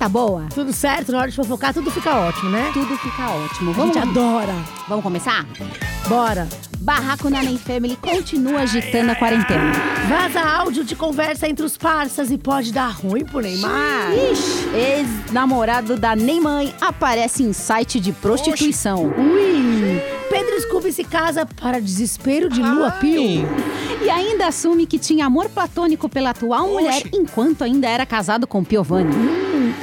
tá boa? Tudo certo, na hora de fofocar tudo fica ótimo, né? Tudo fica ótimo. A Vamos, gente adora. vamos começar? Bora. Barraco na Nem Family continua agitando a quarentena. Vaza áudio de conversa entre os parças e pode dar ruim pro Neymar. Ixi, ex-namorado da Neymar aparece em site de prostituição. Ui. Pedro Scooby se casa para desespero de Lua Pio. E ainda assume que tinha amor platônico pela atual mulher enquanto ainda era casado com Piovani.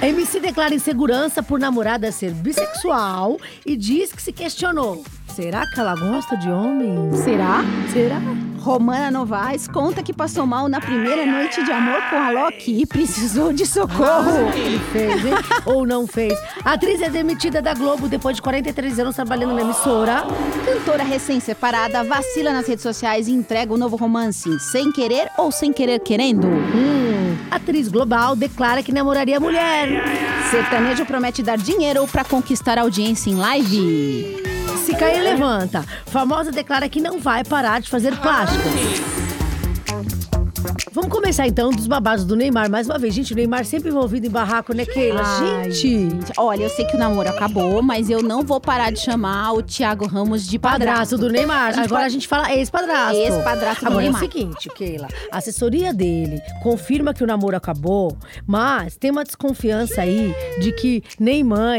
MC declara insegurança por namorada ser bissexual e diz que se questionou. Será que ela gosta de homens? Será? Será? Romana Novaes conta que passou mal na primeira noite de amor com a Loki e precisou de socorro. Ele fez, hein? Ou não fez. A atriz é demitida da Globo depois de 43 anos trabalhando na emissora. Cantora recém-separada vacila nas redes sociais e entrega o novo romance, sem querer ou sem querer querendo. Hum, atriz global declara que namoraria mulher. Sertanejo promete dar dinheiro pra conquistar audiência em live. Se cair, levanta. Famosa declara que não vai parar de fazer plásticas. Vamos começar então dos babados do Neymar. Mais uma vez, gente, o Neymar sempre envolvido em barraco, né, Keila? Ai, gente! Olha, eu sei que o namoro acabou, mas eu não vou parar de chamar o Thiago Ramos de padrasto. Padrasto do Neymar. A gente Agora pode- a gente fala ex-padrasto. Ex-padrasto do Agora Neymar. é o seguinte, Keila. A assessoria dele confirma que o namoro acabou, mas tem uma desconfiança aí de que Neymar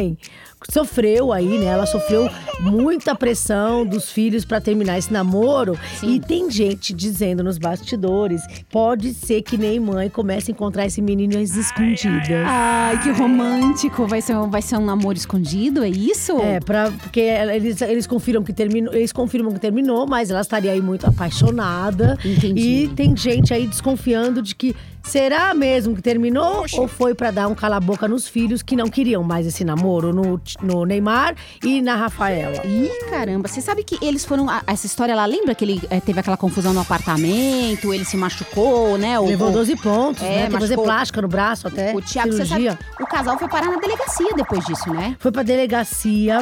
sofreu aí, né? Ela sofreu muita pressão dos filhos pra terminar esse namoro. Sim. E tem gente dizendo nos bastidores, pode ser que Neymar comece a encontrar esse menino às escondidas. Ai, que romântico. Vai ser, um- vai ser um namoro escondido, é isso? É, pra, porque eles, eles confirmam que terminou, eles confirmam que terminou, mas ela estaria aí muito apaixonada. Entendi. E tem gente aí desconfiando de que será mesmo que terminou ou foi pra dar um cala-boca nos filhos que não queriam mais esse namoro no, no Neymar e na Rafaela. Ih, caramba, você sabe que eles foram. a- Essa história, ela lembra que ele eh, teve aquela confusão no apartamento, ele se machucou, né? O, Levou o, 12 pontos, É, né? Tem que fazer plástica no braço até. o Thiago, você sabe, cirurgia. o casal foi parar na delegacia depois disso, né? Foi pra delegacia,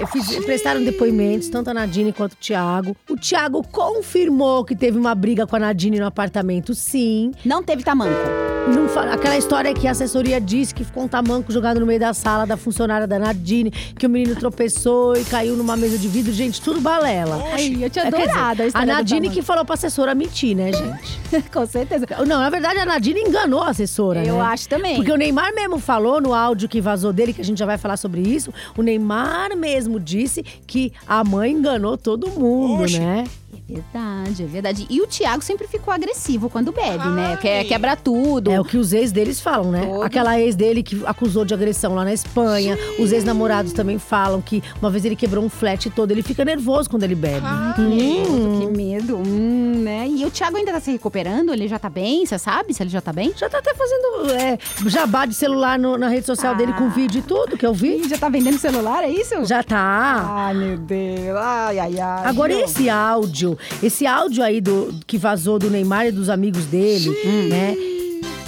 eh, fiz- prestaram depoimentos, tanto a Nadine quanto o Thiago. O Thiago confirmou que teve uma briga com a Nadine no apartamento, sim. Não teve tamanco. Não fa- aquela história que a assessoria disse que ficou um tamanco jogado no meio da sala da funcionária da Nadine, que o menino tropeçou e caiu numa mesa de vidro. Gente, tudo balela. Ai, eu tinha É, adorado a a história do Nadine que falou pra assessora mentir, né, gente? Com certeza. Não, na verdade, a Nadine enganou a assessora, Eu né? acho também. Porque o Neymar mesmo falou no áudio que vazou dele, que a gente já vai falar sobre isso. O Neymar mesmo disse que a mãe enganou todo mundo, né? É verdade, é verdade. E o Thiago sempre ficou agressivo quando bebe, né? Quer quebra tudo. É o que os ex deles falam, né? Todos. Aquela ex dele que acusou de agressão lá na Espanha. Os ex-namorados também falam que uma vez ele quebrou um flat todo. Ele fica nervoso quando ele bebe. Hum, Que medo, hum, né? E o Thiago ainda tá se recuperando? Ele já tá bem? Você sabe se ele já tá bem? já tá até fazendo é, jabá de celular no- na rede social dele com vídeo e tudo, que eu vi. Ih, já tá vendendo celular, é isso? Já tá. Ai, meu Deus. Ai, ai, ai. Agora, esse áudio, esse áudio aí do, que vazou do Neymar e dos amigos dele, né?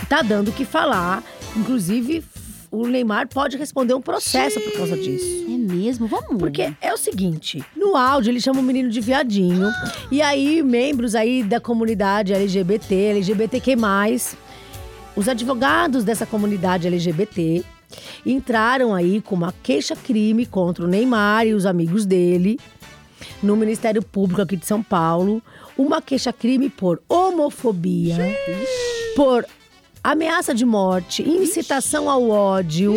Tá dando o que falar. Inclusive, o Neymar pode responder um processo por causa disso. É mesmo? Vamos. Porque é o seguinte, no áudio ele chama o menino de viadinho. E aí, membros aí da comunidade LGBT, LGBTQ+, os advogados dessa comunidade LGBT entraram aí com uma queixa-crime contra o Neymar e os amigos dele no Ministério Público aqui de São Paulo. Uma queixa-crime por homofobia, por ameaça de morte, incitação ao ódio.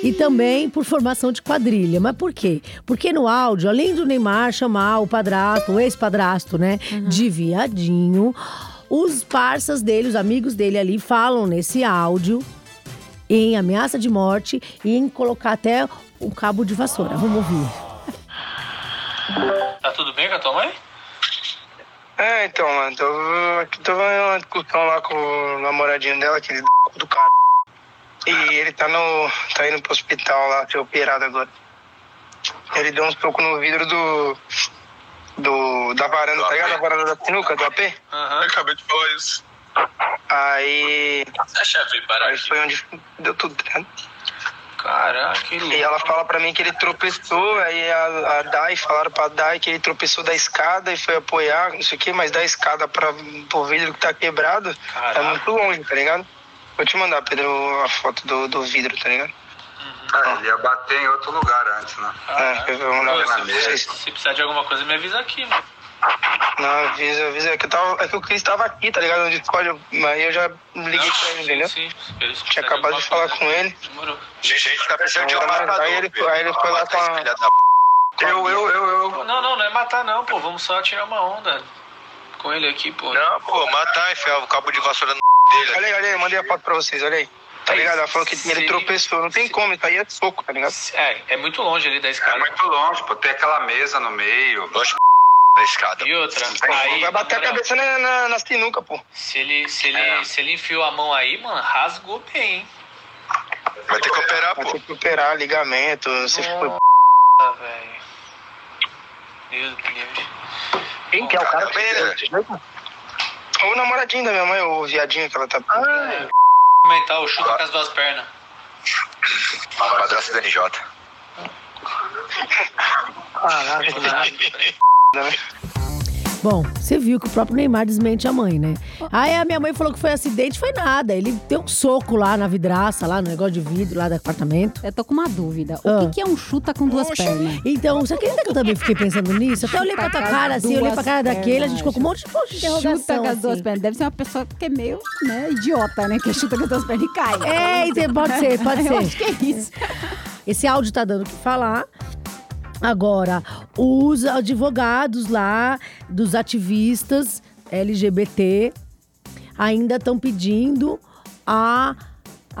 E também por formação de quadrilha. Mas por quê? Porque no áudio, além do Neymar chamar o padrasto, o ex-padrasto, né, de viadinho, os parças dele, os amigos dele ali, falam nesse áudio em ameaça de morte e em colocar até um cabo de vassoura. Vamos ouvir. Tá tudo bem com a tua mãe? É, então, mano, tô, tô vendo uma discussão lá com o namoradinho dela, aquele do cara. E ele tá no. tá indo pro hospital lá, ser operado agora. Ele deu um soco no vidro do. do da varanda, tá ligado? Da varanda da sinuca, do AP. Aham. Acabei de falar isso. Aí. Que parar Aí foi onde deu tudo, tá ligado? Caraca. E ela fala pra mim que ele tropeçou, aí a, a Dai falaram pra Dai que ele tropeçou da escada e foi apoiar, não sei o que, mas da escada pra, pro vidro que tá quebrado, Caraca. é muito longe, tá ligado? Vou te mandar, Pedro, a foto do, do vidro, tá ligado? Ah, ele ia bater em outro lugar antes, né? É, eu vou mandar Pô, pra se, vocês. se, se precisar de alguma coisa, me avisa aqui, mano. Não, avisa, avisa. É que, eu tava, é que o Cris tava aqui, tá ligado? No Discord, eu- aí eu já liguei Não, pra ele, entendeu? Sim, sim. Eles Tinha acabado de falar coisa, com ele. Demorou. Gente, tá precisando de um Aí matador. ele- aí ele foi lá com a-. Eu, eu, eu, eu. Não, não, não é matar não, pô. Vamos só tirar uma onda com ele aqui, pô. Não, pô, matar, enfiar o cabo de vassoura no dele. Olha aí, olha aí, mandei a foto pra vocês, olha aí. Tá ligado? Ela falou que ele Sim. tropeçou. Não tem como, isso aí é soco, tá ligado? É, é muito longe ali da É escada. muito longe, pô. Tem aquela mesa no meio. Lógico da escada. E outra, aí, Vai bater a cabeça na, na, na sinuca, pô. Se ele, se, ele, É. se ele enfiou a mão aí, mano, rasgou bem, hein? Vai ter que operar, Vai pô. ter que operar ligamento. Você foi. Nossa, velho. Deus me livre. Quem que é o cara? Tá O namoradinho da minha mãe, o viadinho que ela tá. É, Mental, chuta com as duas pernas. Padrasto da NJ. Caraca, que né? Bom, você viu que o próprio Neymar desmente a mãe, né? Aí a minha mãe falou que foi acidente, foi nada. Ele deu um soco lá na vidraça, lá no negócio de vidro lá do apartamento. Eu tô com uma dúvida. O Ah. que, que é um chuta com duas pernas? Então, você acredita que eu também fiquei pensando nisso? Até olhei pra tua cara as assim, olhei pra duas cara daquele, a gente ficou com um monte de ponto de interrogação. Chuta com as duas assim. pernas. Deve ser uma pessoa que é meio né, idiota, né? Que chuta com as duas pernas e cai. É, então, pode ser, pode Eu ser. acho que é isso. Esse áudio tá dando o que falar. Agora, os advogados lá dos ativistas LGBT ainda estão pedindo a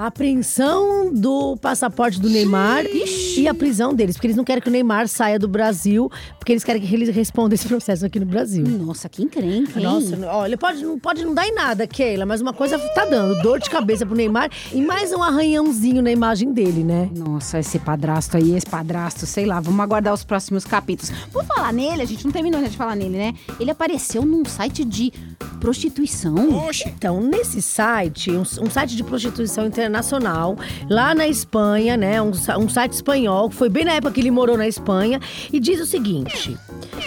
apreensão do passaporte do Neymar e a prisão deles, porque eles não querem que o Neymar saia do Brasil, porque eles querem que ele responda esse processo aqui no Brasil. Nossa, que encrenca, hein? Nossa, olha, pode, não- pode não dar em nada, Keila, mas uma coisa tá dando: dor de cabeça pro Neymar e mais um arranhãozinho na imagem dele, né? Nossa, esse padrasto aí, esse padrasto, sei lá, vamos aguardar os próximos capítulos. Por falar nele, a gente não terminou de falar nele, né? Ele apareceu num site de prostituição. Então, nesse site, um, um site de prostituição internacional, lá na Espanha, né? Um, um site espanhol, que foi bem na época que ele morou na Espanha, e diz o seguinte: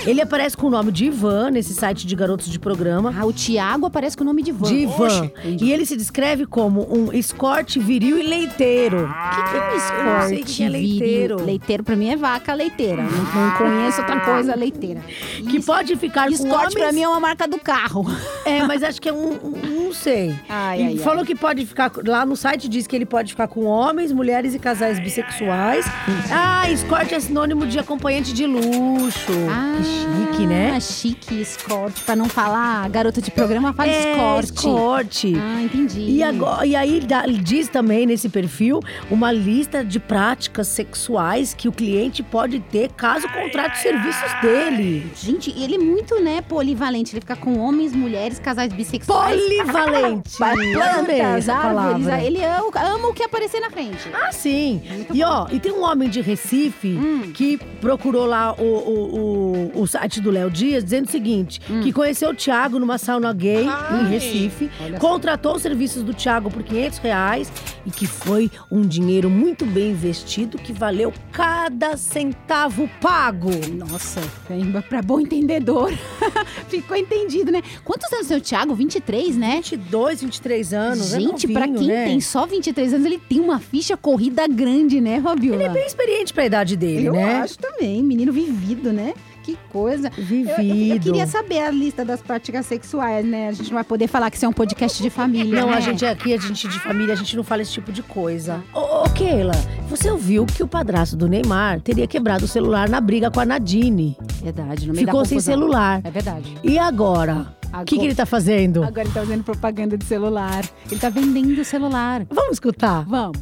ele aparece com o nome de Ivan nesse site de garotos de programa. Ah, o Tiago aparece com o nome de Van. De Ivan. E ele se descreve como um escorte viril e leiteiro. O que, que é um Eu escorte o que é viril? leiteiro. Leiteiro pra mim é vaca leiteira. Não, não conheço outra coisa leiteira. Que pode ficar com Escorte homens... pra mim é uma marca do carro. É, mas acho que é um. um- não sei. Ai, ai, falou ai. que pode ficar. Lá no site diz que ele pode ficar com homens, mulheres e casais bissexuais. Ah, escorte é sinônimo de acompanhante de luxo. que chique, né? Ah, chique, escorte. Pra não falar garota de programa, fala é, escorte. escorte. Ah, entendi. E, agora, e aí dá- diz também nesse perfil uma lista de práticas sexuais que o cliente pode ter caso contrate os serviços dele. Gente, ele é muito, né, polivalente. Ele fica com homens, mulheres, casais bissexuais. Polivalente. Plantas, árvores. palavra. Ele ama, ama o que aparecer na frente. Ah, sim. E ó, e tem um homem de Recife Hum. que procurou lá o, o, o, o site do Léo Dias dizendo o seguinte: Hum. que conheceu o Thiago numa sauna gay em Recife, Olha só. contratou os serviços do Thiago por 500 reais e que foi um dinheiro muito bem investido que valeu cada centavo pago. Nossa, pra bom entendedor. Ficou entendido, né? Quantos anos tem o Thiago? 23, né? 22, 23 anos. é Gente, pra novinho, quem né? tem só 23 anos, ele tem uma ficha corrida grande, né, Robila? Ele é bem experiente pra idade dele, Eu né? acho também. Menino vivido, né? Que coisa. Vivido. Eu, eu queria saber a lista das práticas sexuais, né? A gente não vai poder falar que isso é um podcast de família. Não, né? a gente aqui, a gente de família, a gente não fala esse tipo de coisa. Ô, ô, Keila, você ouviu que o padrasto do Neymar teria quebrado o celular na briga com a Nadine. Verdade, meio da Ficou sem celular. É verdade. E agora? O que, que ele tá fazendo? Agora ele tá fazendo propaganda de celular. Ele tá vendendo o celular. Vamos escutar? Vamos.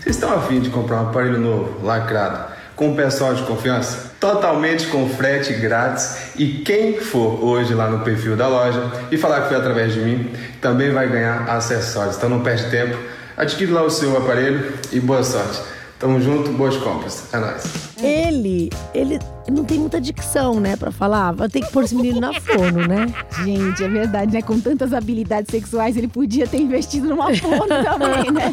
Vocês estão afim de comprar um aparelho novo, lacrado, com um pessoal de confiança? Totalmente com frete grátis. E quem for hoje lá no perfil da loja e falar que foi através de mim, também vai ganhar acessórios. Então não perde tempo, adquire lá o seu aparelho e boa sorte. Tamo junto, boas compras. É nóis. Ele, ele não tem muita dicção, né, pra falar. Vai ter que pôr esse menino na fono, né? Gente, é verdade, né? Com tantas habilidades sexuais, ele podia ter investido numa fono também, né?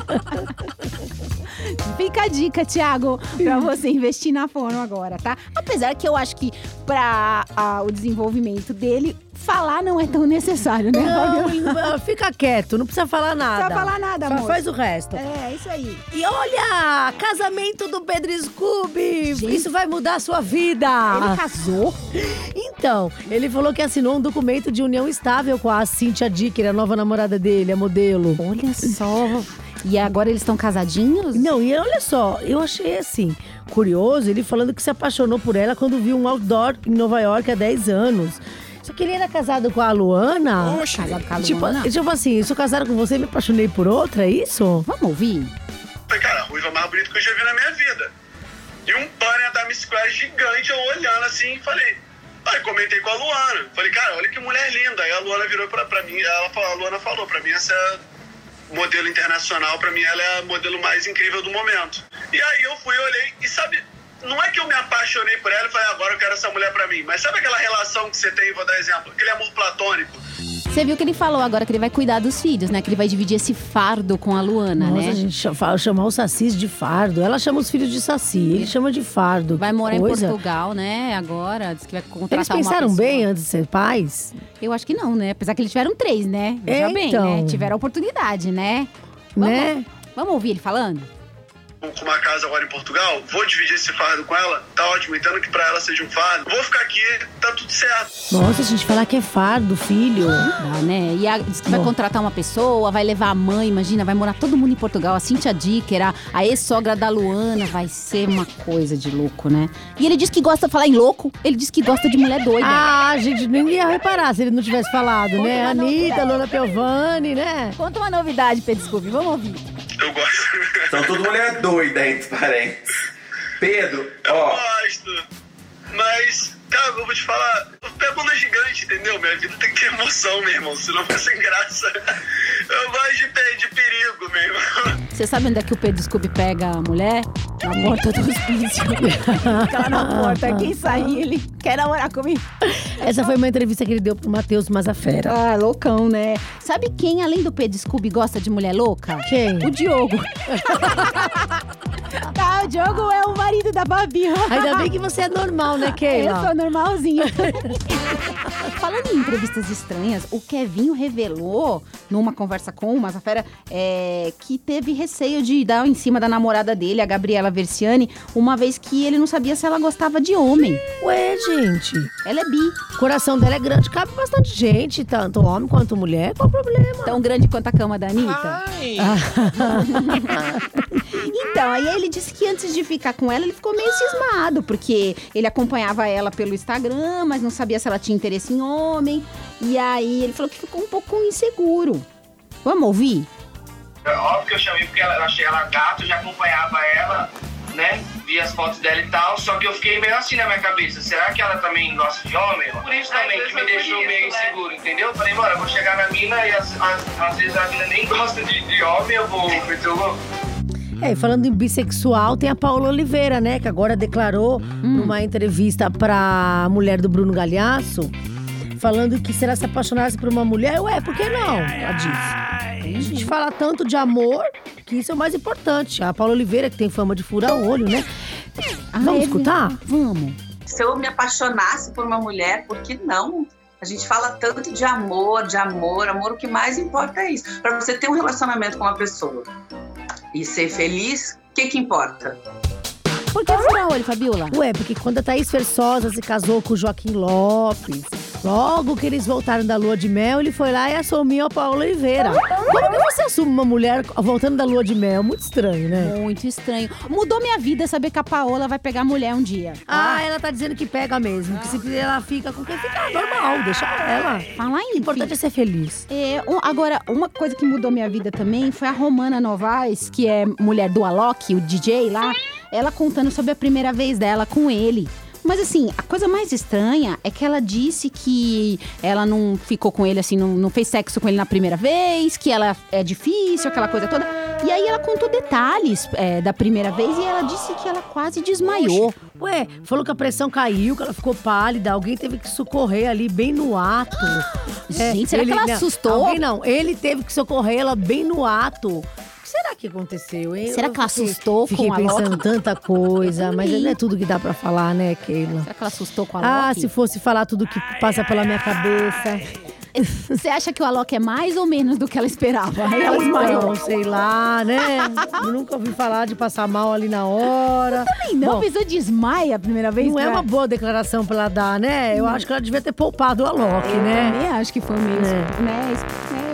Fica a dica, Thiago, pra você investir na fono agora, tá? Apesar que eu acho que pra ah, o desenvolvimento dele, falar não é tão necessário, né? Não, fica quieto, não precisa falar nada. precisa falar nada, Só amor. faz o resto. É, isso aí. E olha, casamento do Pedro Scooby. Gente. Isso vai mudar a sua vida. Ele casou? Então, ele falou que assinou um documento de união estável com a Cynthia Dicker, a nova namorada dele, a modelo. Olha só. E agora eles estão casadinhos? Não, e olha só, eu achei assim, curioso, ele falando que se apaixonou por ela quando viu um outdoor em Nova York há 10 anos. Só que ele era casado com a Luana. Casado com a Tipo, Luana? tipo assim, eu sou casado com você e me apaixonei por outra, é isso? Vamos ouvir? Falei, cara, a ruiva mais bonita que eu já vi na minha vida. E um banner da Miss Square gigante, eu olhando assim, falei. Aí comentei com a Luana. Falei, cara, olha que mulher linda. Aí a Luana virou pra, pra mim, ela, falou- a Luana falou, pra mim essa é modelo internacional, pra mim ela é a modelo mais incrível do momento. E aí eu fui, olhei, e sabe, não é que eu me apaixonei por ela e falei, agora eu quero essa mulher pra mim. Mas sabe aquela relação que você tem, vou dar exemplo, aquele amor platônico? Você viu que ele falou agora que ele vai cuidar dos filhos, né? Que ele vai dividir esse fardo com a Luana, Nossa, né? a gente cha- fala- chamar os sacis de fardo. Ela chama os filhos de saci, ele chama de fardo. Vai morar coisa. em Portugal, né? Agora, diz que vai contratar Eles pensaram bem antes de ser pais? Eu acho que não, né? Apesar que eles tiveram três, né? É, Veja bem, então. né? Tiveram a oportunidade, né? Vamos, Né? Vamos ouvir ele falando? Com uma casa agora em Portugal, vou dividir esse fardo com ela, tá ótimo, entendo que pra ela seja um fardo, vou ficar aqui, tá tudo certo. Nossa, a gente falar que é fardo, filho. Dá, né? E a, diz que vai Bom. contratar uma pessoa, vai levar a mãe, imagina, vai morar todo mundo em Portugal. A Cintia Dicker, a, a ex-sogra da Luana, vai ser uma coisa de louco, né? E ele diz que gosta de falar em louco, ele diz que gosta de mulher doida. Ah, a gente nem ia reparar se ele não tivesse falado, Conta né? Anitta, novidade. Lola Piovani, né? Conta uma novidade, Pedro Scooby, vamos ouvir. Eu gosto. São tudo mulher doida, entre parênteses. Pedro, Eu ó, gosto. Mas, cara, eu vou te falar, eu pego onda gigante, entendeu? Minha vida tem que ter emoção, meu irmão, senão fica sem graça. Eu gosto de, pe- de perigo, meu irmão. Você sabe onde é que o Pedro Scooby pega a mulher? Na porta do hospício. Fica lá na porta, quem sair, ele quer namorar comigo. Essa foi uma entrevista que ele deu pro Matheus Mazafera. Ah, loucão, né? Sabe quem, além do Pedro Scooby, gosta de mulher louca? Quem? O Diogo. tá, o Diogo é o marido da Babi. Ainda bem que você é normal, né, Eu Keila? sou normalzinho. Falando em entrevistas estranhas, o Kevinho revelou numa conversa com o Mazafera é, que teve receio de dar em cima da namorada dele, a Gabriela Versiani, uma vez que ele não sabia se ela gostava de homem. Ué, gente, Ela é bi, o coração dela é grande, cabe bastante gente, tanto homem quanto mulher, qual o problema? tão grande quanto a cama da Anitta. Ai, Então, aí ele disse que antes de ficar com ela, ele ficou meio cismado, porque ele acompanhava ela pelo Instagram, mas não sabia se ela tinha interesse em homem. E aí ele falou que ficou um pouco inseguro. Vamos ouvir? É Óbvio que eu chamei porque ela, eu achei ela gata, eu já acompanhava ela, né? Vi as fotos dela e tal, só que eu fiquei meio assim na minha cabeça. Será que ela também gosta de homem? Por isso também que me deixou meio inseguro, entendeu? Eu falei, mano, eu vou chegar na mina e às, às, às vezes a mina nem gosta de, de homem, eu vou meter o louco. É, e falando em bissexual, tem a Paula Oliveira, né? Que agora declarou numa entrevista pra mulher do Bruno Galhaço, falando que se ela se apaixonasse por uma mulher, ué, por que não? Ela disse. A gente fala tanto de amor que isso é o mais importante. A Paula Oliveira, que tem fama de furar olho, né? Ah, Vamos é escutar? Vamos. se eu me apaixonasse por uma mulher, por que não? A gente fala tanto de amor, de amor, amor, o que mais importa é isso. Para você ter um relacionamento com uma pessoa e ser feliz, o que que importa? Por que furar olho, Fabiola? Ué, porque quando a Thaís Versosa se casou com o Joaquim Lopes, logo que eles voltaram da lua de mel, ele foi lá e assumiu a Paula Oliveira. Como que você assume uma mulher voltando da lua de mel? Muito estranho, né? Muito estranho. Mudou minha vida saber que a Paola vai pegar mulher um dia. Ah, ela tá dizendo que pega mesmo. Que se ela fica com quem fica, normal, deixa ela. Falar em O importante é ser feliz. É, um- agora, uma coisa que mudou minha vida também foi a Romana Novaes, que é mulher do Alok, o DJ lá, ela contando sobre a primeira vez dela com ele. Mas assim, a coisa mais estranha é que ela disse que ela não ficou com ele assim, não, não fez sexo com ele na primeira vez, que ela é difícil, aquela coisa toda. E aí ela contou detalhes é, da primeira vez e ela disse que ela quase desmaiou. Ué, falou que a pressão caiu, que ela ficou pálida, alguém teve que socorrer ali bem no ato. É, Gente, será que ela não, assustou? Alguém não, ele teve que socorrer ela bem no ato. Que será que aconteceu, hein? Será Eu que ela fiquei- assustou Fiquei com a pensando Loki? tanta coisa, mas não é tudo que dá pra falar, né, Keila? Será que ela assustou com a Ah, Loki? se fosse falar tudo que passa pela minha cabeça. Você acha que o Alok é mais ou menos do que ela esperava? Aí ela. Não, sei lá, né? Eu nunca ouvi falar de passar mal ali na hora. Também não, Bom, pensou desmaia a primeira vez? Não é pra- uma boa declaração pra ela dar, né? Eu acho que ela devia ter poupado o Alok, né? Também acho que foi meio. É. Né,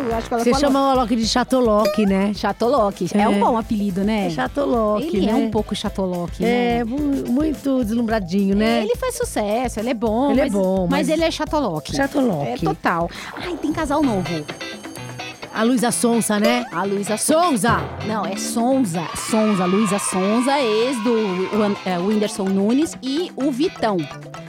eu acho que ela Você falou- chama o Alok de Chatolock, né? Chatolock. É. É. um bom apelido, né? É Chatolock, Ele né? é um pouco Chatolock, né? É, mu- muito deslumbradinho, né? Ele faz sucesso, ele é bom. Ele é mas, bom, Mas, mas- ele é chatolock. Chatolock. É total. Ai, tem casal novo. A Luísa Sonsa, né? A Luísa Sonza. Sonza! Não, é Sonza. Sonza, Luísa Sonza, ex do é, Whindersson Nunes e o Vitão.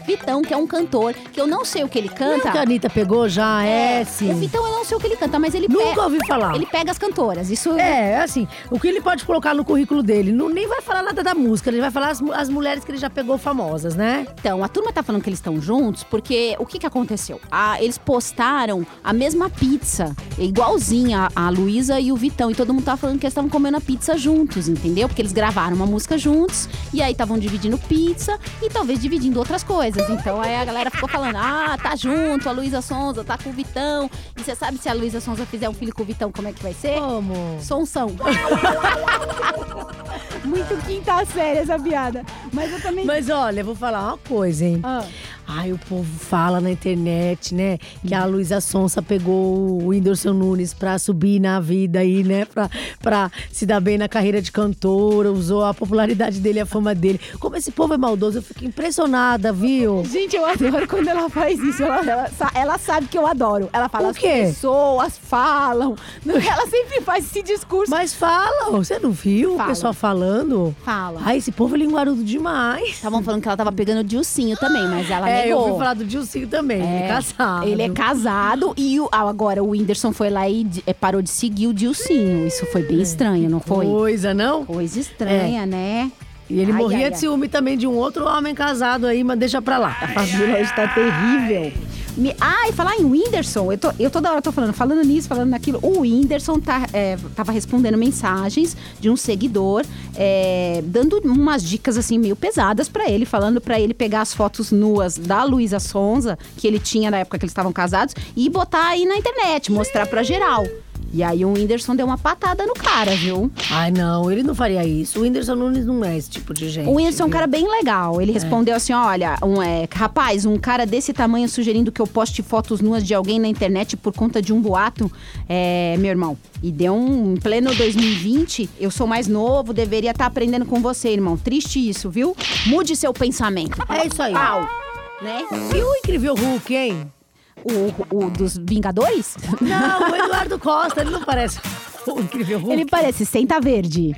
Vitão, que é um cantor, que eu não sei o que ele Não canta. que a Anitta pegou já, é, sim. O Vitão, eu não sei o que ele canta, mas ele Nunca pega. ouvi falar. Ele pega as cantoras. Isso É, assim, o que ele pode colocar no currículo dele? Não, nem vai falar nada da música, ele vai falar as, as mulheres que ele já pegou famosas, né? Então, a turma tá falando que eles estão juntos porque o que que aconteceu? Ah, eles postaram a mesma pizza, igualzinha a, a Luísa e o Vitão. E todo mundo tava falando que eles estavam comendo a pizza juntos, entendeu? Porque eles gravaram uma música juntos e aí estavam dividindo pizza e talvez dividindo outras coisas. Então aí a galera ficou falando: ah, tá junto, a Luísa Sonza tá com o Vitão. E você sabe se a Luísa Sonza fizer um filho com o Vitão, como é que vai ser? Como? Sonsão. Muito quinta série essa piada. Mas eu também. Mas olha, eu vou falar uma coisa, hein? Ah. Ai, o povo fala na internet, né? Que a Luísa Sonsa pegou o Whindersson Nunes pra subir na vida aí, né? Pra, pra se dar bem na carreira de cantora, usou a popularidade dele, a fama dele. Como esse povo é maldoso, eu fico impressionada, viu? Gente, eu adoro quando ela faz isso. Ela, ela ela sabe que eu adoro. Ela fala, O as quê? pessoas falam. Ela sempre faz esse discurso. Mas fala, você não viu Fala. o pessoal falando? Fala. Ai, esse povo é linguarudo demais. Estavam falando que ela tava pegando o Dilcinho também, mas ela É, eu negou. ouvi falar do Dilcinho também, ele é casado. Ele é casado e o- ah, agora o Whindersson foi lá e de- eh, parou de seguir o Dilcinho. Isso foi bem estranho, não foi? Coisa, não? Coisa estranha, né? E ele Ai, morria ai, de ai. ciúme também de um outro homem casado aí, mas deixa pra lá. A Fabíola hoje tá terrível. Me... Ah, e falar em Whindersson, eu, tô, eu toda hora tô falando, falando nisso, falando naquilo. O Whindersson tá, é, tava respondendo mensagens de um seguidor, é, dando umas dicas assim meio pesadas pra ele, falando pra ele pegar as fotos nuas da Luísa Sonza, que ele tinha na época que eles estavam casados, e botar aí na internet, mostrar pra geral. E aí o Whindersson deu uma patada no cara, viu? Ai, não, ele não faria isso. O Whindersson Nunes não é esse tipo de gente. O Whindersson é um cara bem legal. Ele respondeu assim: olha, um, é, rapaz, um cara desse tamanho sugerindo que eu poste fotos nuas de alguém na internet por conta de um boato, é, meu irmão. E deu um em pleno 2020. Eu sou mais novo, deveria estar aprendendo com você, irmão. Triste isso, viu? Mude seu pensamento. É isso aí. Pau. Né? E o incrível Hulk, hein? O, o dos Vingadores? Não, o Eduardo Costa, ele não parece o incrível Hulk. Ele parece senta verde.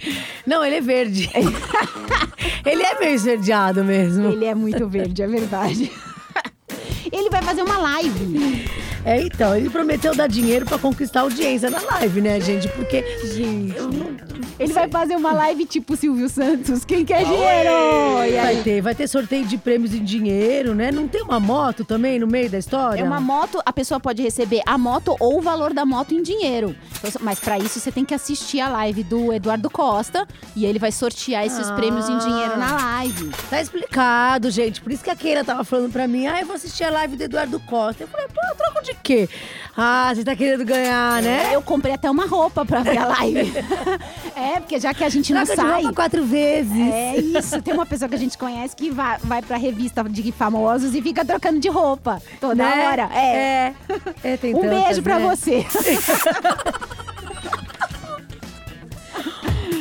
Não, ele é verde. ele é meio esverdeado mesmo. Ele é muito verde, é verdade. Ele vai fazer uma live. É, então, ele prometeu dar dinheiro pra conquistar audiência na live, né, gente? Porque. Gente. eu não- Ele vai fazer uma live tipo Silvio Santos. Quem quer dinheiro? E Vai aí? ter, vai ter sorteio de prêmios em dinheiro, né? Não tem uma moto também no meio da história? É uma moto, a pessoa pode receber a moto ou o valor da moto em dinheiro. Então, Mas pra isso você tem que assistir a live do Eduardo Costa e ele vai sortear esses Ah. prêmios em dinheiro na live. Tá explicado, gente. Por isso que a Keila tava falando pra mim, ah, eu vou assistir a live do Eduardo Costa. Eu falei, pô, troco de quê? Ah, você tá querendo ganhar, né? Eu comprei até uma roupa pra ver a live. é, porque já que a gente não Troca de sai. roupa quatro vezes. É isso, tem uma pessoa que a gente conhece que vai, vai pra revista de famosos e fica trocando de roupa toda Né? hora. É. É. É, tem Um tantas, beijo pra né? você.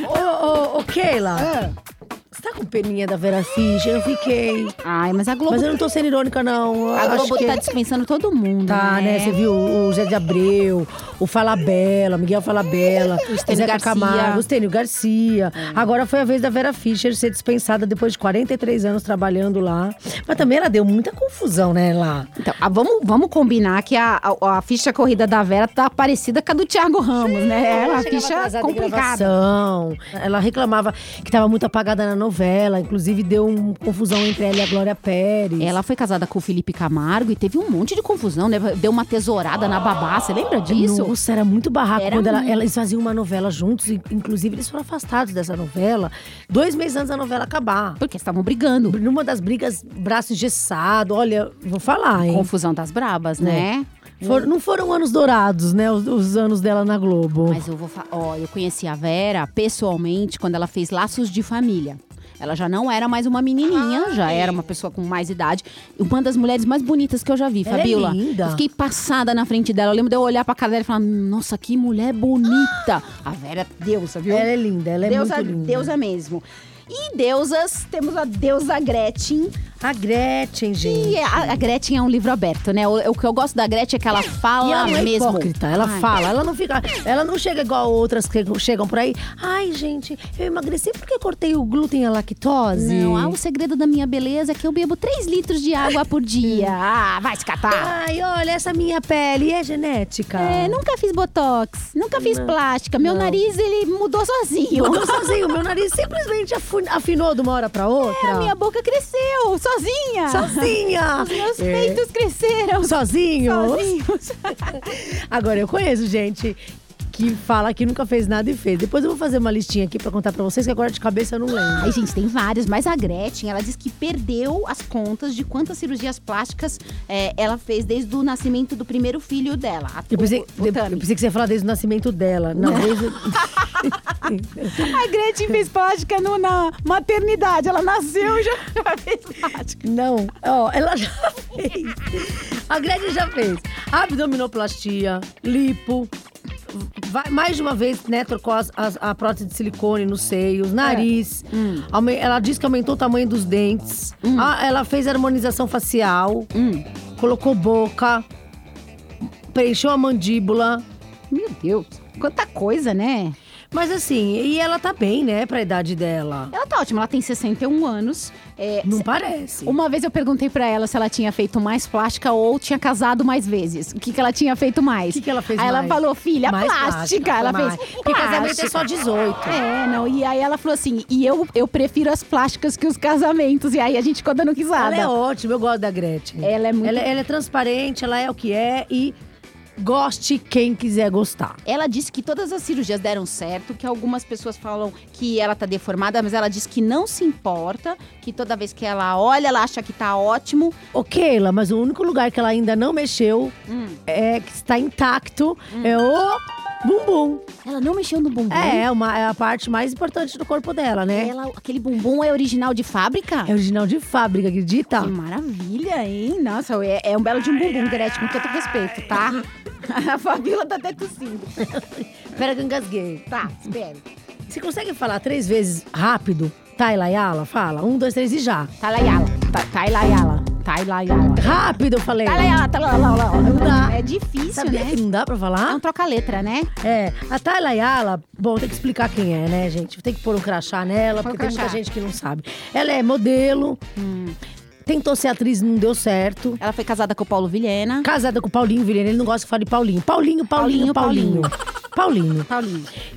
Ô, ô, ô, Keila, Ah. Tá com peninha da Vera Fischer? Eu fiquei. Ai, mas a Globo, Mas eu não tô sendo irônica, não. Eu a Globo que... tá dispensando todo mundo. Tá, né? Você viu o Zé de Abreu, o Falabella, Miguel Falabella, o Zeca. Camargo, o Estênio Garcia. Agora foi a vez da Vera Fischer ser dispensada depois de 43 anos trabalhando lá. Mas também ela deu muita confusão, né, lá. Então, ah, vamos, vamos combinar que a, a, a ficha corrida da Vera tá parecida com a do Thiago Ramos, né? É uma Chegava ficha complicada. Ela reclamava que tava muito apagada na novela. Novela. Inclusive, deu uma confusão entre ela e a Glória Pérez. Ela foi casada com o Felipe Camargo e teve um monte de confusão, né? Deu uma tesourada na babá, você lembra disso? Nossa, era muito barraco. Era quando ela- eles faziam uma novela juntos, e, inclusive eles foram afastados dessa novela dois meses antes da novela acabar. Porque estavam brigando. Numa das brigas, braço engessado. Olha, vou falar, hein? Confusão das brabas, né? For- não foram anos dourados, né? Os, os anos dela na Globo. Mas eu vou falar, ó, eu conheci a Vera pessoalmente quando ela fez Laços de Família. Ela já não era mais uma menininha, já era uma pessoa com mais idade. Uma das mulheres mais bonitas que eu já vi, Ela é Fabiola. linda. Eu fiquei passada na frente dela. Eu lembro de eu olhar pra cara dela e falar: Nossa, que mulher bonita. A Vera é deusa, viu? Ela é linda, ela é deusa, muito linda. Deusa mesmo. E deusas, temos a deusa Gretchen. A Gretchen, gente. E a, a Gretchen é um livro aberto, né? O, o que eu gosto da Gretchen é que ela fala E ela não é mesmo. hipócrita, ela Ai. fala, ela não fica. Ela não chega igual outras que chegam por aí. Ai, gente, eu emagreci porque cortei o glúten e a lactose. Não, ah, o segredo da minha beleza é que eu bebo 3 litros de água por dia. ah, vai se catar. Ai, olha, essa minha pele é genética. É, nunca fiz botox, nunca fiz plástica. Meu Não. nariz, ele mudou sozinho. Mudou sozinho, meu nariz simplesmente afu- afinou de uma hora pra outra. É, a minha boca cresceu, sozinha. Sozinha. Os meus É. peitos cresceram. Sozinhos? Sozinhos. Agora, eu conheço gente que fala que nunca fez nada e fez. Depois eu vou fazer uma listinha aqui pra contar pra vocês, que agora de cabeça eu não lembro. Ai, gente, tem várias, mas a Gretchen, ela diz que perdeu as contas de quantas cirurgias plásticas é, ela fez desde o nascimento do primeiro filho dela. a- Eu pensei, o- o Tami. eu pensei que você ia falar desde o nascimento dela. Não, desde. A Gretchen fez plástica no- na maternidade. Ela nasceu e já, já fez plástica. Não, ó, ela já fez. A Gretchen já fez abdominoplastia, lipo. Vai- mais de uma vez, né, trocou as- as- a prótese de silicone nos seios, nariz. Aume- Ela disse que aumentou o tamanho dos dentes. Ah, ela fez harmonização facial. Colocou boca. Preencheu a mandíbula. Meu Deus, quanta coisa, né? Mas assim, e ela tá bem, né, pra idade dela. Ela tá ótima, ela tem 61 anos. É, Não se- parece. Uma vez eu perguntei pra ela se ela tinha feito mais plástica ou tinha casado mais vezes. O que, que ela tinha feito mais? O que, que ela fez Aí ela mais? falou, filha, plástica. plástica, Ela mais. fez. Porque casamento é só 18. É, não. E aí ela falou assim: e eu, eu prefiro as plásticas que os casamentos. E aí a gente ficou dando risada. Ela é ótima, eu gosto da Gretchen. Ela é muito- Ela, ela é transparente, ela é o que é e goste quem quiser gostar. Ela disse que todas as cirurgias deram certo, que algumas pessoas falam que ela tá deformada, mas ela disse que não se importa, que toda vez que ela olha, ela acha que tá ótimo. Ô, Keila, mas o único lugar que ela ainda não mexeu, Hum. é que está intacto, é o bumbum. Ela não mexeu no bumbum. É, é, uma, é a parte mais importante do corpo dela, né? Ela, aquele bumbum é original de fábrica? É original de fábrica, acredita? Que maravilha, hein? Nossa, é, é um belo de um bumbum, Gretchen, com todo respeito, tá? A Fabíola tá até tossindo. Espera que eu engasguei. Tá, espere. Você consegue falar três vezes rápido? Tailayala? Fala. Um, dois, três e já. Tailayala, ta- Tailayala, Tailayala. Rápido, eu falei. Tailayala, Tailayala. Não dá. É difícil, Sabia né? que não dá pra falar? É um troca-letra, né? É, a Tayla Ayala, bom, tem que explicar quem é, né, gente? Tem que pôr um crachá nela, Põe porque um tem muita crachá. gente que não sabe. Ela é modelo, tentou ser atriz, não deu certo. Ela foi casada com o Paulo Vilhena. Casada com o Paulinho Vilhena, ele não gosta que fale Paulinho. Paulinho, Paulinho, Paulinho. Paulinho. Paulinho.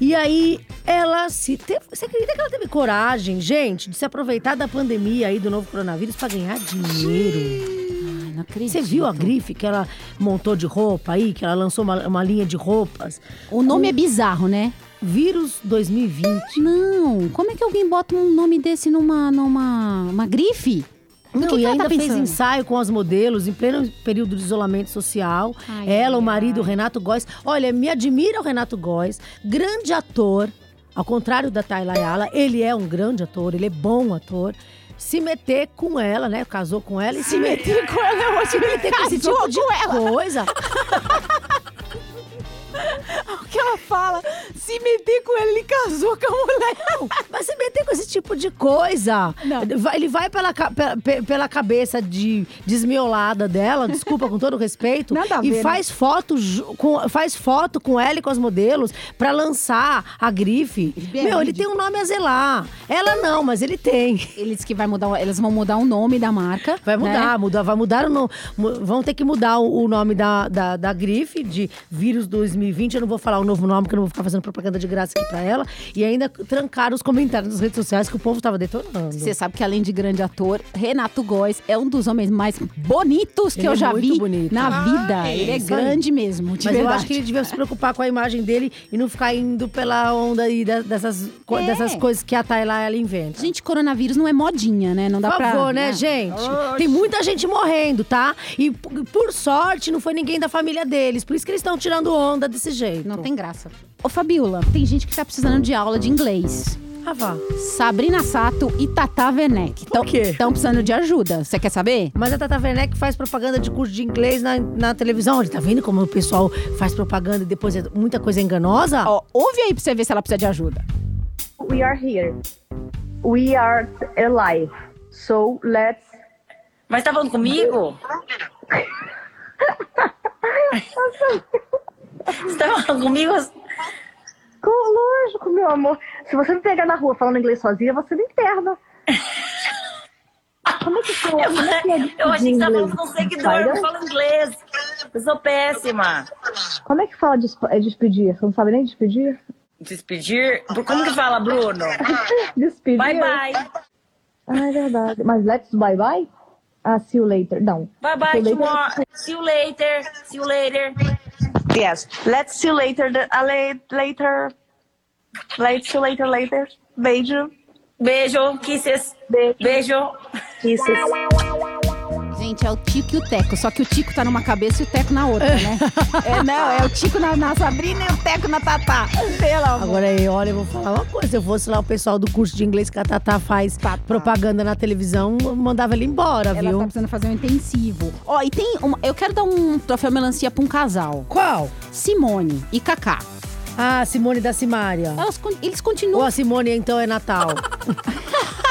E aí, ela se teve. Você acredita que ela teve coragem, gente, de se aproveitar da pandemia aí do novo coronavírus pra ganhar dinheiro? Ai, não acredito. Você viu a grife que ela montou de roupa aí, que ela lançou uma, uma linha de roupas? O nome é bizarro, né? Vírus 2020. Não, como é que alguém bota um nome desse numa, numa uma grife? O Não, que e que ela ainda tá fez ensaio com as modelos em pleno período de isolamento social. Ai, Ela, o ai, marido, o. Renato Góes. Olha, me admira o Renato Góes, grande ator. Ao contrário da Tayla Ayala, ele é um grande ator, ele é bom ator. Se meter com ela, né? Casou com ela e se, meter com ela é ótimo. se meter com esse tipo de coisa. Que ela fala? Se meter com ele, ele casou com a mulher. Mas se meter com esse tipo de coisa. Não. Ele vai- pela, ca- pe- pe- pela cabeça de desmiolada dela, desculpa com todo respeito, Nada a e ver, né? faz foto ju- com faz foto com ela e com as modelos pra lançar a grife. é Meu, ele tem um nome a zelar. Ela não, mas ele tem. Ele disse que vai mudar, eles vão mudar o nome da marca. Vai né? mudar, mudar, vai mudar o nome. Vão ter que mudar o, o nome da, da, da grife de vírus 2020. Eu não vou falar o novo nome, que eu não vou ficar fazendo propaganda de graça aqui pra ela. E ainda trancaram os comentários nas redes sociais que o povo tava detonando. Você sabe que além de grande ator, Renato Góes é um dos homens mais bonitos que Ele eu é já muito vi bonito. na vida. Ele é Isso aí. grande mesmo, de Mas verdade. eu acho que ele devia se preocupar com a imagem dele e não ficar indo pela onda aí dessas, É. dessas coisas que a Tayla ela inventa. Gente, coronavírus não é modinha, né? Não dá Por pra. favor, né, gente? Tem muita gente morrendo, tá? E por sorte não foi ninguém da família deles. Por isso que eles estão tirando onda desse jeito. Não tem graça. Ô, Fabiola, tem gente que tá precisando de aula de inglês. Ah, vá. Sabrina Sato e Tata Werneck. Tão, quê? Estão precisando de ajuda. Você quer saber? Mas a Tata Werneck faz propaganda de curso de inglês na, na televisão. Olha, tá vendo como o pessoal faz propaganda e depois é muita coisa enganosa? Ó, ouve aí pra você ver se ela precisa de ajuda. We are here. We are alive. So let's. Mas tá falando comigo? Você tá falando comigo? Com- Lógico, meu amor. Se você me pegar na rua falando inglês sozinha, você me interna. Como é que fala? Eu, é é eu achei que você tava falando com um seguidor, eu não falo inglês. Eu sou péssima. Como é que fala é despedir? Você não sabe nem despedir? Despedir? Como que fala, Bruno? Despedir? Bye bye. Ah, é verdade. Mas let's bye bye? Ah, see you later. Não. Bye bye, See you later. tomorrow. See you later. See you later. Yes. Let's see later. The, uh, late, later. Let's see later, later. Beijo. Beijo. Kisses. Beijo. Kisses. Gente, é o Tico e o Teco. Só que o Tico tá numa cabeça e o Teco na outra, né? é, não, é o Tico na, na Sabrina e o Teco na Tatá. Pelo amor. Agora aí, olha, eu vou falar uma coisa. Se eu fosse lá o pessoal do curso de inglês que a Tatá faz propaganda na televisão, eu mandava ele embora, Ela viu? tá precisando fazer um intensivo. Ó, e tem uma, Eu quero dar um troféu melancia pra um casal. Qual? Simone e Kaká. Ah, Simone da Simária. Elas eles continuam. Ou a Simone, então, é Natal.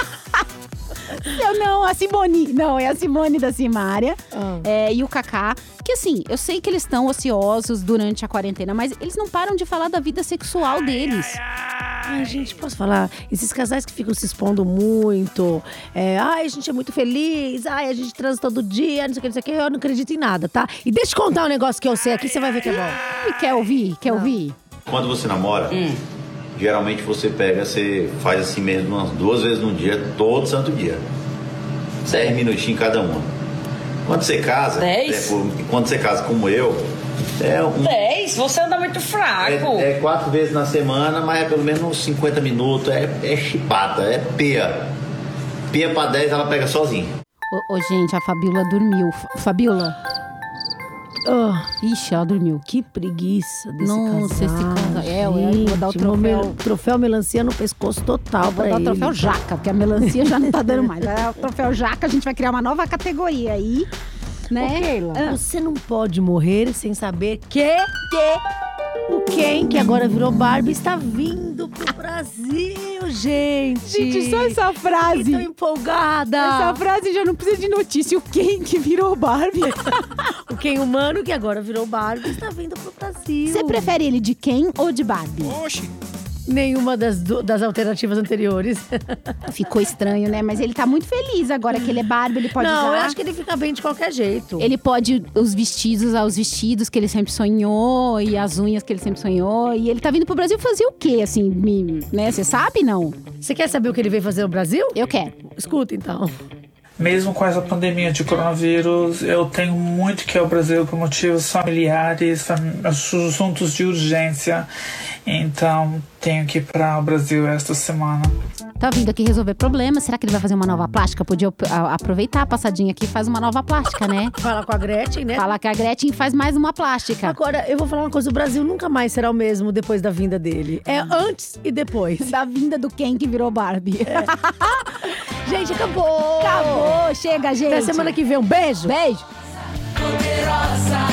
Não, não, a Simone. Não, é a Simone da Simária. Ah. é, e o Kaká. Que assim, eu sei que eles estão ociosos durante a quarentena, mas eles não param de falar da vida sexual deles. Ai, gente, posso falar? Esses casais que ficam se expondo muito. É, ai, a gente é muito feliz. Ai, a gente transa todo dia, não sei o que, não sei o que. Eu não acredito em nada, tá? E deixa eu contar um negócio que eu sei aqui, você vai ver que é bom. E quer ouvir? Quer ouvir? Quando você namora, geralmente você pega, você faz assim mesmo umas duas vezes no dia, todo santo dia. 10 minutinhos cada uma. Quando você casa, Dez? é, quando você casa como eu, é um. 10? Você anda muito fraco. É, é quatro vezes na semana, mas é pelo menos uns 50 minutos. É, é chibata, é peia. Peia pra 10 ela pega sozinha. Ô, ô, gente, a Fabiola dormiu. F- Fabiola. Ixi, ela dormiu. Que preguiça desse Nossa, esse casal. casal. É, eu vou dar o troféu. mel- troféu melancia no pescoço total Vou dar o troféu jaca, porque a melancia já não tá dando mais. Dar o troféu jaca, a gente vai criar uma nova categoria aí. Né? Ô, Keila, Ah. você não pode morrer sem saber que, que o Ken, que agora virou Barbie, está vindo pro Brasil, gente. Gente, só essa frase. Eu tô empolgada. Essa frase já não precisa de notícia. O quem que virou Barbie? o Ken humano, que agora virou Barbie, está vindo pro Brasil. Você prefere ele de quem ou de Barbie? Oxi. Nenhuma das, das alternativas anteriores. Ficou estranho, né? Mas ele tá muito feliz agora que ele é Barbie, ele pode não, usar. eu acho que ele fica bem de qualquer jeito. Ele pode os vestidos, aos vestidos que ele sempre sonhou e as unhas que ele sempre sonhou. E ele tá vindo pro Brasil fazer o quê, assim, né? Você sabe, não? Você quer saber o que ele veio fazer no Brasil? Eu quero. Escuta, então. Mesmo com essa pandemia de coronavírus, eu tenho muito que ir ao Brasil por motivos familiares, fam- assuntos de urgência. Então, tenho que ir para o Brasil esta semana. Tá vindo aqui resolver problemas. Será que ele vai fazer uma nova plástica? Podia aproveitar a passadinha aqui e faz uma nova plástica, né? Fala com a Gretchen, né? Fala que a Gretchen faz mais uma plástica. Agora, eu vou falar uma coisa: o Brasil nunca mais será o mesmo depois da vinda dele. É antes e depois. Da vinda do Ken que virou Barbie. Gente, acabou! Acabou! Chega, gente! Até semana que vem. Um beijo! Beijo! Poderosa.